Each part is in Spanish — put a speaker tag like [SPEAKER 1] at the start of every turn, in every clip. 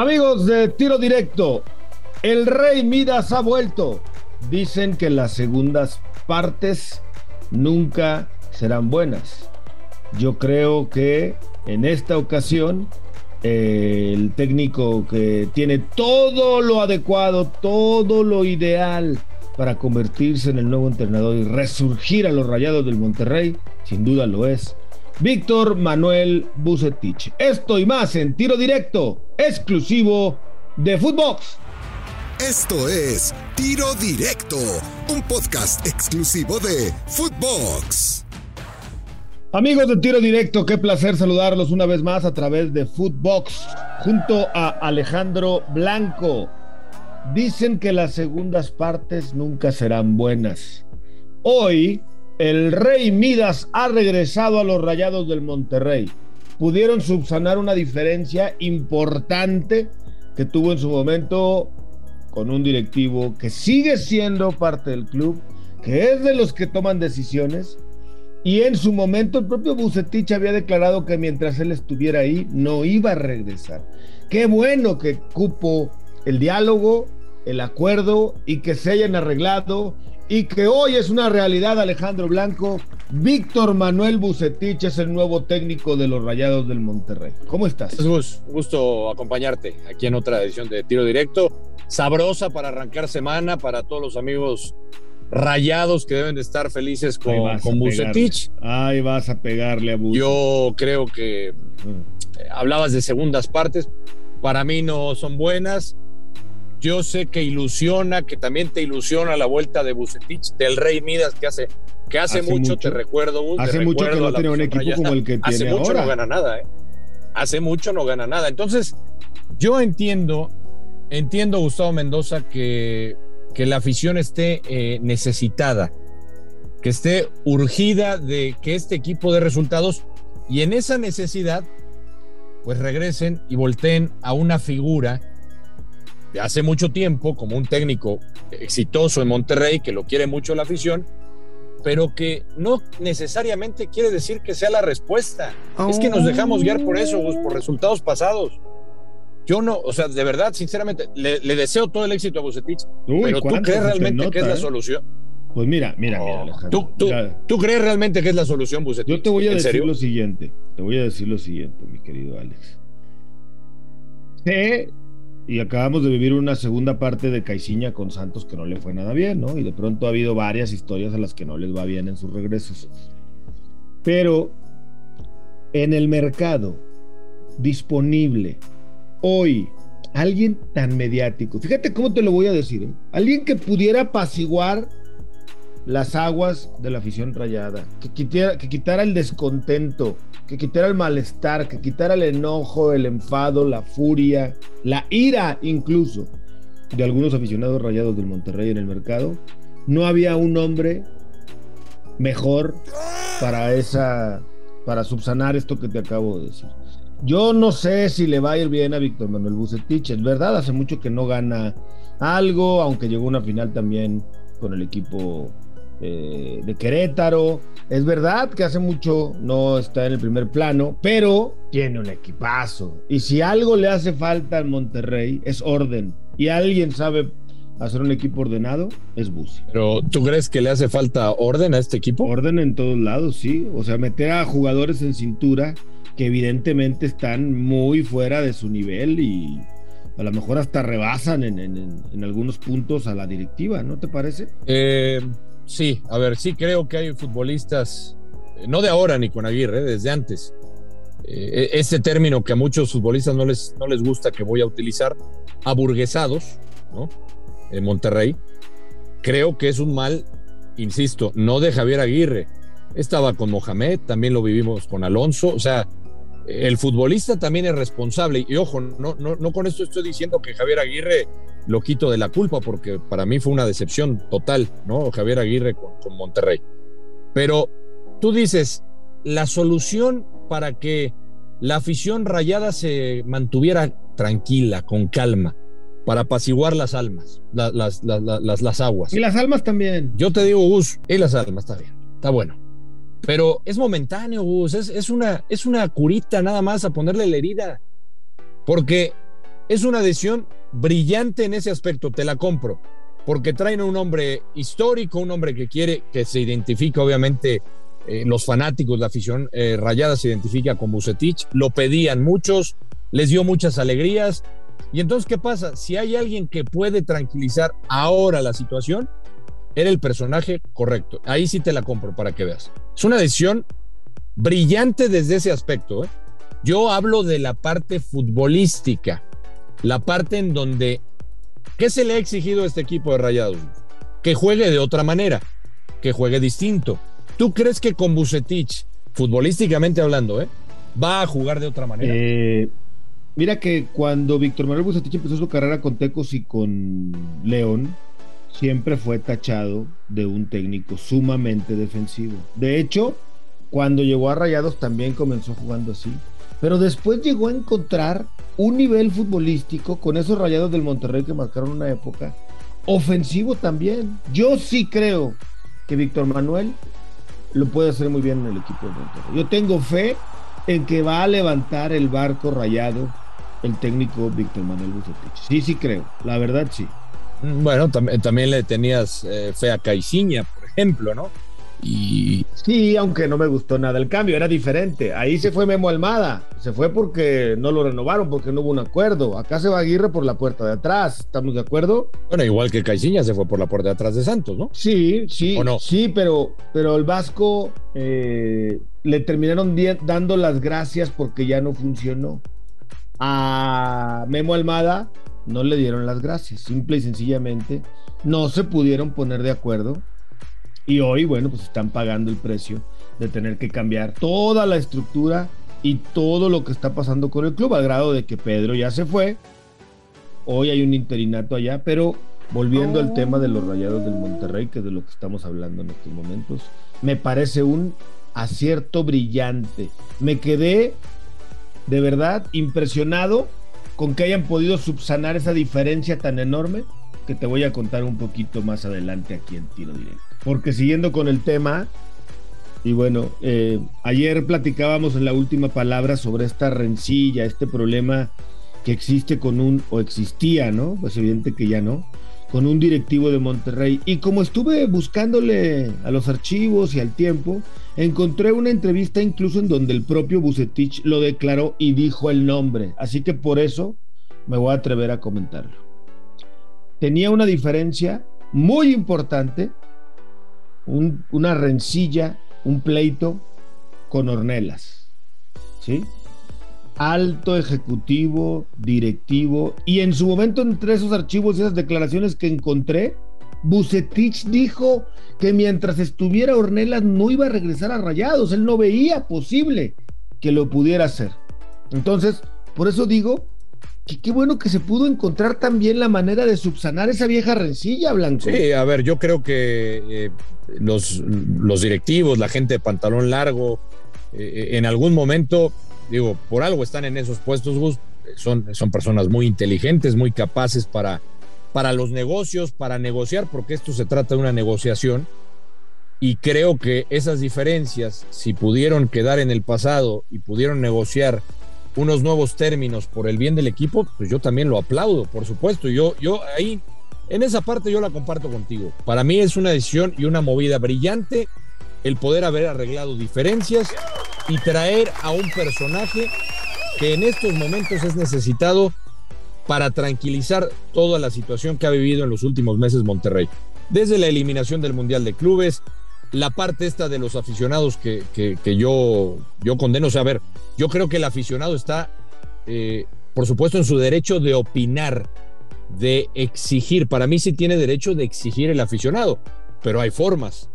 [SPEAKER 1] Amigos de tiro directo, el rey Midas ha vuelto. Dicen que las segundas partes nunca serán buenas. Yo creo que en esta ocasión eh, el técnico que tiene todo lo adecuado, todo lo ideal para convertirse en el nuevo entrenador y resurgir a los Rayados del Monterrey, sin duda lo es. Víctor Manuel Bucetich. Esto y más en tiro directo, exclusivo de Footbox.
[SPEAKER 2] Esto es Tiro Directo, un podcast exclusivo de Footbox.
[SPEAKER 1] Amigos de Tiro Directo, qué placer saludarlos una vez más a través de Footbox junto a Alejandro Blanco. Dicen que las segundas partes nunca serán buenas. Hoy, el Rey Midas ha regresado a los Rayados del Monterrey. Pudieron subsanar una diferencia importante que tuvo en su momento con un directivo que sigue siendo parte del club, que es de los que toman decisiones. Y en su momento el propio Bucetich había declarado que mientras él estuviera ahí no iba a regresar. Qué bueno que cupo el diálogo, el acuerdo y que se hayan arreglado y que hoy es una realidad Alejandro Blanco. Víctor Manuel Bucetich es el nuevo técnico de los Rayados del Monterrey. ¿Cómo estás?
[SPEAKER 3] Jesús, un gusto acompañarte aquí en otra edición de Tiro Directo. Sabrosa para arrancar semana para todos los amigos rayados que deben de estar felices con, con Bucetich.
[SPEAKER 1] Ahí vas a pegarle a Bucetich.
[SPEAKER 3] Yo creo que eh, hablabas de segundas partes. Para mí no son buenas yo sé que ilusiona, que también te ilusiona la vuelta de Bucetich, del Rey Midas, que hace, que hace, mucho, te recuerdo.
[SPEAKER 1] hace mucho que no tiene un equipo como el que tiene
[SPEAKER 3] Hace mucho no gana nada, ¿eh? Hace mucho no gana nada. Entonces, yo entiendo, entiendo, Gustavo Mendoza, que, que la afición esté eh, necesitada, que esté urgida de que este equipo dé resultados y en esa necesidad, pues regresen y volteen a una figura de hace mucho tiempo como un técnico exitoso en Monterrey, que lo quiere mucho la afición, pero que no necesariamente quiere decir que sea la respuesta. Es que nos dejamos guiar por eso, por resultados pasados. Yo no, o sea, de verdad, sinceramente, le, deseo todo el éxito a Bucetich, pero ¿tú crees realmente que es la eh? solución?
[SPEAKER 1] Pues mira, mira, mira,
[SPEAKER 3] Alejandro. ¿Tú, crees realmente que es la solución, Bucetich?
[SPEAKER 1] Yo te voy a decir lo siguiente, te voy a decir lo siguiente, mi querido Alex. Sé y acabamos de vivir una segunda parte de Caiciña con Santos que no le fue nada bien, ¿no? Y de pronto ha habido varias historias a las que no les va bien en sus regresos. Pero en el mercado disponible hoy, alguien tan mediático, fíjate cómo te lo voy a decir, ¿eh? alguien que pudiera apaciguar las aguas de la afición rayada, que quitara, que quitara el descontento, que quitara el malestar, que quitara el enojo, el enfado, la furia, la ira incluso de algunos aficionados rayados del Monterrey en el mercado, no había un hombre mejor para esa para subsanar esto que te acabo de decir. Yo no sé si le va a ir bien a Víctor Manuel Bucetich, es verdad, hace mucho que no gana algo, aunque llegó una final también con el equipo eh, de Querétaro. Es verdad que hace mucho no está en el primer plano, pero tiene un equipazo. Y si algo le hace falta al Monterrey es orden. Y alguien sabe hacer un equipo ordenado, es Busi.
[SPEAKER 3] Pero ¿tú crees que le hace falta orden a este equipo?
[SPEAKER 1] Orden en todos lados, sí. O sea, meter a jugadores en cintura que evidentemente están muy fuera de su nivel y a lo mejor hasta rebasan en, en algunos puntos a la directiva, ¿no te parece?
[SPEAKER 3] Eh, Sí, a ver, sí creo que hay futbolistas, eh, no de ahora ni con Aguirre, eh, desde antes. Eh, ese término que a muchos futbolistas no les, no les gusta que voy a utilizar, aburguesados, ¿no? En Monterrey. Creo que es un mal, insisto, no de Javier Aguirre. Estaba con Mohamed, también lo vivimos con Alonso. O sea, el futbolista también es responsable. Y ojo, no, no, no con esto estoy diciendo que Javier Aguirre lo quito de la culpa, porque para mí fue una decepción total, ¿no? Javier Aguirre con, con Monterrey. Pero tú dices, la solución para que la afición rayada se mantuviera tranquila, con calma, para apaciguar las almas, las, las, las, las, aguas.
[SPEAKER 1] Y las almas también.
[SPEAKER 3] Yo te digo, Gus, y las almas, está bien, está bueno. Pero es momentáneo, Gus, es, es, una, es una curita nada más a ponerle la herida. Porque Es una decisión brillante en ese aspecto, te la compro, porque traen a un hombre histórico, un hombre que quiere, que se identifica obviamente, eh, los fanáticos, la afición eh, rayada se identifica con Bucetich, lo pedían muchos, les dio muchas alegrías. Y entonces, ¿qué pasa? Si hay alguien que puede tranquilizar ahora la situación, era el personaje correcto. Ahí sí te la compro para que veas. Es una decisión brillante desde ese aspecto. ¿eh? Yo hablo de la parte futbolística, la parte en donde, ¿qué se le ha exigido a este equipo de Rayados? Que juegue de otra manera, que juegue distinto. ¿Tú crees que con Bucetich, futbolísticamente hablando, ¿eh? va a jugar de otra manera?
[SPEAKER 1] Eh, mira que cuando Víctor Manuel Bucetich empezó su carrera con Tecos y con León, siempre fue tachado de un técnico sumamente defensivo. De hecho, cuando llegó a Rayados también comenzó jugando así. Pero después llegó a encontrar un nivel futbolístico con esos Rayados del Monterrey que marcaron una época ofensivo también. Yo sí creo que Víctor Manuel lo puede hacer muy bien en el equipo de Monterrey. Yo tengo fe en que va a levantar el barco rayado el técnico Víctor Manuel Bucetich. Sí, sí creo. La verdad sí.
[SPEAKER 3] Bueno, también le tenías eh, fe a Caiciña, por ejemplo, ¿no?
[SPEAKER 1] Y... Sí, aunque no me gustó nada el cambio, era diferente. Ahí se fue Memo Almada, se fue porque no lo renovaron, porque no hubo un acuerdo. Acá se va Aguirre por la puerta de atrás, ¿estamos de acuerdo?
[SPEAKER 3] Bueno, igual que Caiciña se fue por la puerta de atrás de Santos, ¿no?
[SPEAKER 1] Sí, sí, no? sí, pero, pero el Vasco eh, le terminaron dando las gracias porque ya no funcionó. A Memo Almada no le dieron las gracias, simple y sencillamente no se pudieron poner de acuerdo y hoy, bueno, pues están pagando el precio de tener que cambiar toda la estructura y todo lo que está pasando con el club, al grado de que Pedro ya se fue, hoy hay un interinato allá, pero volviendo al tema de los Rayados del Monterrey, que es de lo que estamos hablando en estos momentos, me parece un acierto brillante. Me quedé de verdad impresionado con que hayan podido subsanar esa diferencia tan enorme que te voy a contar un poquito más adelante aquí en Tiro Directo. Porque siguiendo con el tema, y bueno, eh, ayer platicábamos en la última palabra sobre esta rencilla, este problema que existe con un, o existía, ¿no? Pues evidente que ya no, con un directivo de Monterrey. Y como estuve buscándole a los archivos y al tiempo, encontré una entrevista incluso en donde el propio Bucetich lo declaró y dijo el nombre. Así que por eso me voy a atrever a comentarlo. Tenía una diferencia muy importante, una rencilla, un pleito con Ornelas. ¿Sí? alto ejecutivo, directivo, y en su momento entre esos archivos y esas declaraciones que encontré, Bucetich dijo que mientras estuviera Ornelas no iba a regresar a Rayados, él no veía posible que lo pudiera hacer. Entonces, por eso digo que qué bueno que se pudo encontrar también la manera de subsanar esa vieja rencilla, Blanco.
[SPEAKER 3] Sí, a ver, yo creo que eh, los, los, directivos, la gente de pantalón largo, eh, en algún momento digo, por algo están en esos puestos. Son, son personas muy inteligentes, muy capaces para, para los negocios, para negociar, porque esto se trata de una negociación. Y creo que esas diferencias, si pudieron quedar en el pasado y pudieron negociar unos nuevos términos por el bien del equipo, pues yo también lo aplaudo, por supuesto. Yo, yo ahí, en esa parte yo la comparto contigo. Para mí es una decisión y una movida brillante el poder haber arreglado diferencias y traer a un personaje que en estos momentos es necesitado para tranquilizar toda la situación que ha vivido en los últimos meses Monterrey. Desde la eliminación del Mundial de Clubes, la parte esta de los aficionados que, que, yo, yo condeno. O sea, a ver, yo creo que el aficionado está, eh, por supuesto, en su derecho de opinar, de exigir. Para mí sí tiene derecho de exigir el aficionado, pero hay formas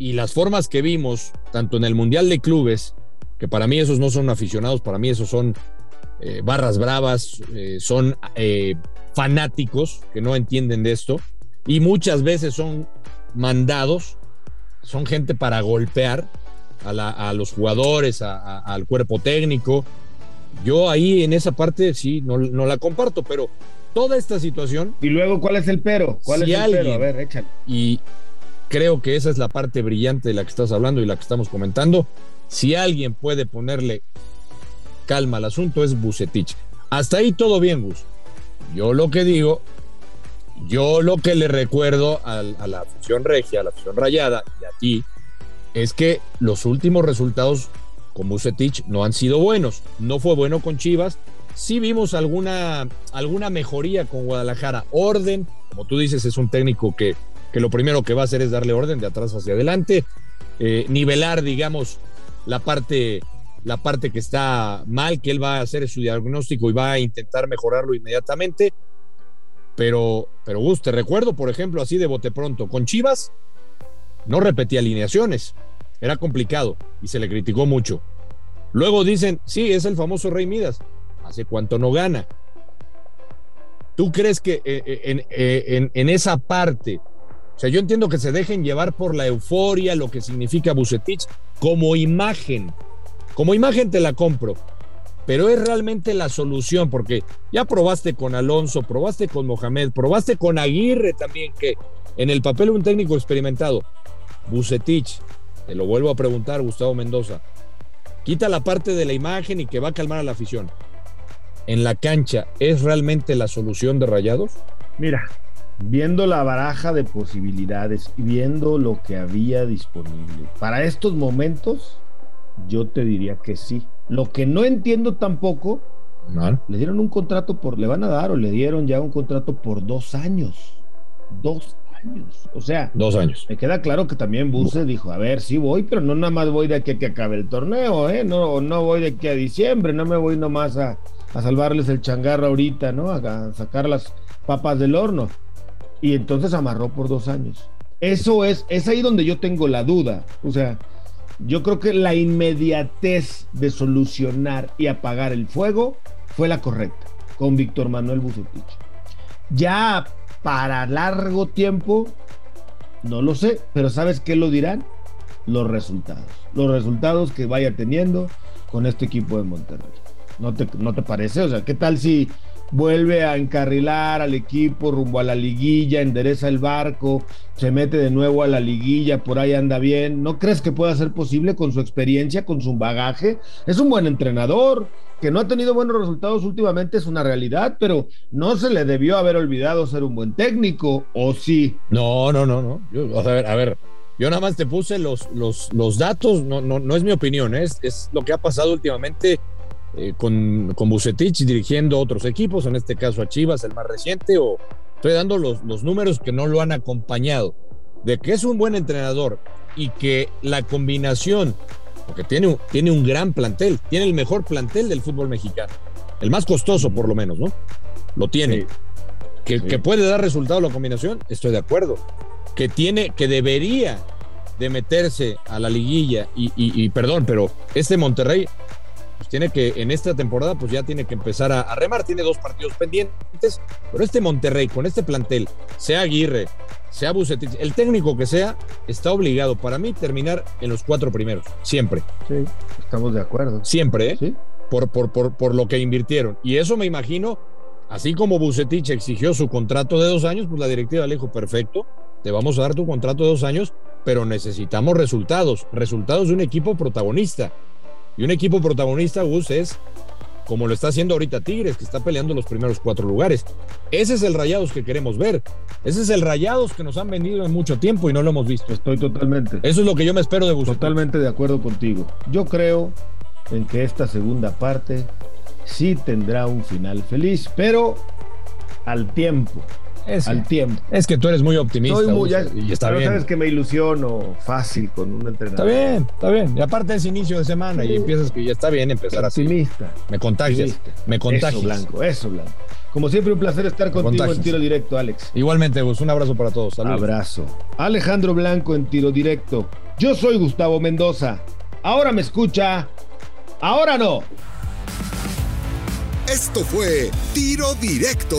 [SPEAKER 3] y las formas que vimos, tanto en el Mundial de Clubes, que para mí esos no son aficionados, para mí esos son eh, barras bravas, eh, son fanáticos que no entienden de esto, y muchas veces son mandados, son gente para golpear a, los jugadores, al cuerpo técnico. Yo ahí en esa parte sí, no, la comparto, pero toda esta situación.
[SPEAKER 1] Y luego, ¿cuál es el pero? ¿Cuál es el pero? A ver, échale.
[SPEAKER 3] Y, Creo que esa es la parte brillante de la que estás hablando y la que estamos comentando. Si alguien puede ponerle calma al asunto es Bucetich. Hasta ahí todo bien, Gus. Yo lo que digo, yo lo que le recuerdo a, la afición regia, a la afición rayada y a ti, es que los últimos resultados con Bucetich no han sido buenos. No fue bueno con Chivas. Sí vimos alguna, alguna mejoría con Guadalajara. Orden, como tú dices, es un técnico que, que lo primero que va a hacer es darle orden de atrás hacia adelante, eh, nivelar, digamos, la parte, la parte que está mal, que él va a hacer su diagnóstico y va a intentar mejorarlo inmediatamente. Pero, pero te recuerdo, por ejemplo, así de bote pronto, con Chivas no repetía alineaciones, era complicado y se le criticó mucho. Luego dicen, sí, es el famoso Rey Midas, ¿hace cuánto no gana? ¿Tú crees que eh, eh, eh, en, en, esa parte, o sea, yo entiendo que se dejen llevar por la euforia, lo que significa Bucetich, como imagen, como imagen te la compro, pero es realmente la solución, porque ya probaste con Alonso, probaste con Mohamed, probaste con Aguirre también, que en el papel un técnico experimentado, Bucetich, te lo vuelvo a preguntar, Gustavo Mendoza, quita la parte de la imagen y que va a calmar a la afición. ¿En la cancha es realmente la solución de Rayados?
[SPEAKER 1] Mira, viendo la baraja de posibilidades y viendo lo que había disponible, para estos momentos, yo te diría que sí. Lo que no entiendo tampoco, no. le dieron un contrato por, le van a dar o le dieron ya un contrato por dos años. Dos años. O sea,
[SPEAKER 3] dos años.
[SPEAKER 1] Me queda claro que también Buse dijo, a ver, sí voy, pero no nada más voy de aquí a que acabe el torneo, ¿eh? No, no voy de aquí a diciembre, no me voy nomás a, a salvarles el changarro ahorita, ¿no? A, sacar las papas del horno. Y entonces amarró por dos años. Eso es, es ahí donde yo tengo la duda. O sea, yo creo que la inmediatez de solucionar y apagar el fuego fue la correcta con Víctor Manuel Bucetich. Ya para largo tiempo, no lo sé, pero ¿sabes qué lo dirán? Los resultados. Los resultados que vaya teniendo con este equipo de Monterrey. ¿No te, ¿No te parece? O sea, ¿qué tal si vuelve a encarrilar al equipo rumbo a la liguilla, endereza el barco, se mete de nuevo a la liguilla, por ahí anda bien. ¿No crees que pueda ser posible con su experiencia, con su bagaje? Es un buen entrenador, que no ha tenido buenos resultados últimamente es una realidad, pero no se le debió haber olvidado ser un buen técnico, ¿o sí?
[SPEAKER 3] No, no, no, no. Yo, a ver, a ver, yo nada más te puse los, los, los datos, no, no, no es mi opinión, es, es lo que ha pasado últimamente eh, con, con Bucetich dirigiendo otros equipos, en este caso a Chivas, el más reciente, o estoy dando los, los números que no lo han acompañado. De que es un buen entrenador y que la combinación porque tiene, tiene un gran plantel, tiene el mejor plantel del fútbol mexicano, el más costoso por lo menos, ¿no? Lo tiene. Sí. Que, sí. que, puede dar resultado la combinación, estoy de acuerdo. Que tiene, que debería de meterse a la liguilla y, y, y perdón, pero este Monterrey pues tiene que en esta temporada pues ya tiene que empezar a, a, remar, tiene dos partidos pendientes, pero este Monterrey con este plantel, sea Aguirre, sea Bucetich, el técnico que sea, está obligado para mí terminar en los cuatro primeros, siempre.
[SPEAKER 1] Sí, estamos de acuerdo.
[SPEAKER 3] Siempre, ¿eh? ¿Sí? Por, por, por, por lo que invirtieron. Y eso me imagino, así como Bucetich exigió su contrato de dos años, pues la directiva le dijo, perfecto, te vamos a dar tu contrato de dos años, pero necesitamos resultados, resultados de un equipo protagonista. Y un equipo protagonista, Gus, es como lo está haciendo ahorita Tigres, que está peleando los primeros cuatro lugares. Ese es el Rayados que queremos ver. Ese es el Rayados que nos han vendido en mucho tiempo y no lo hemos visto.
[SPEAKER 1] Estoy totalmente.
[SPEAKER 3] Eso es lo que yo me espero de Gus.
[SPEAKER 1] Totalmente de acuerdo contigo. Yo creo en que esta segunda parte sí tendrá un final feliz, pero al tiempo.
[SPEAKER 3] Es,
[SPEAKER 1] al tiempo.
[SPEAKER 3] Es que tú eres muy optimista.
[SPEAKER 1] Muy, ya,
[SPEAKER 3] y está
[SPEAKER 1] pero
[SPEAKER 3] bien.
[SPEAKER 1] sabes que me ilusiono fácil con un entrenador.
[SPEAKER 3] Está bien, está bien. Y aparte es inicio de semana sí. y empiezas que ya está bien empezar
[SPEAKER 1] optimista,
[SPEAKER 3] así. Me contagias. Optimista. Me contagias.
[SPEAKER 1] Eso, Blanco, eso, Blanco. Como siempre, un placer estar contigo en tiro directo, Alex.
[SPEAKER 3] Igualmente, Gus. Un abrazo para todos.
[SPEAKER 1] Saludos. Abrazo. Alejandro Blanco en tiro directo. Yo soy Gustavo Mendoza. Ahora me escucha. Ahora no.
[SPEAKER 2] Esto fue Tiro Directo,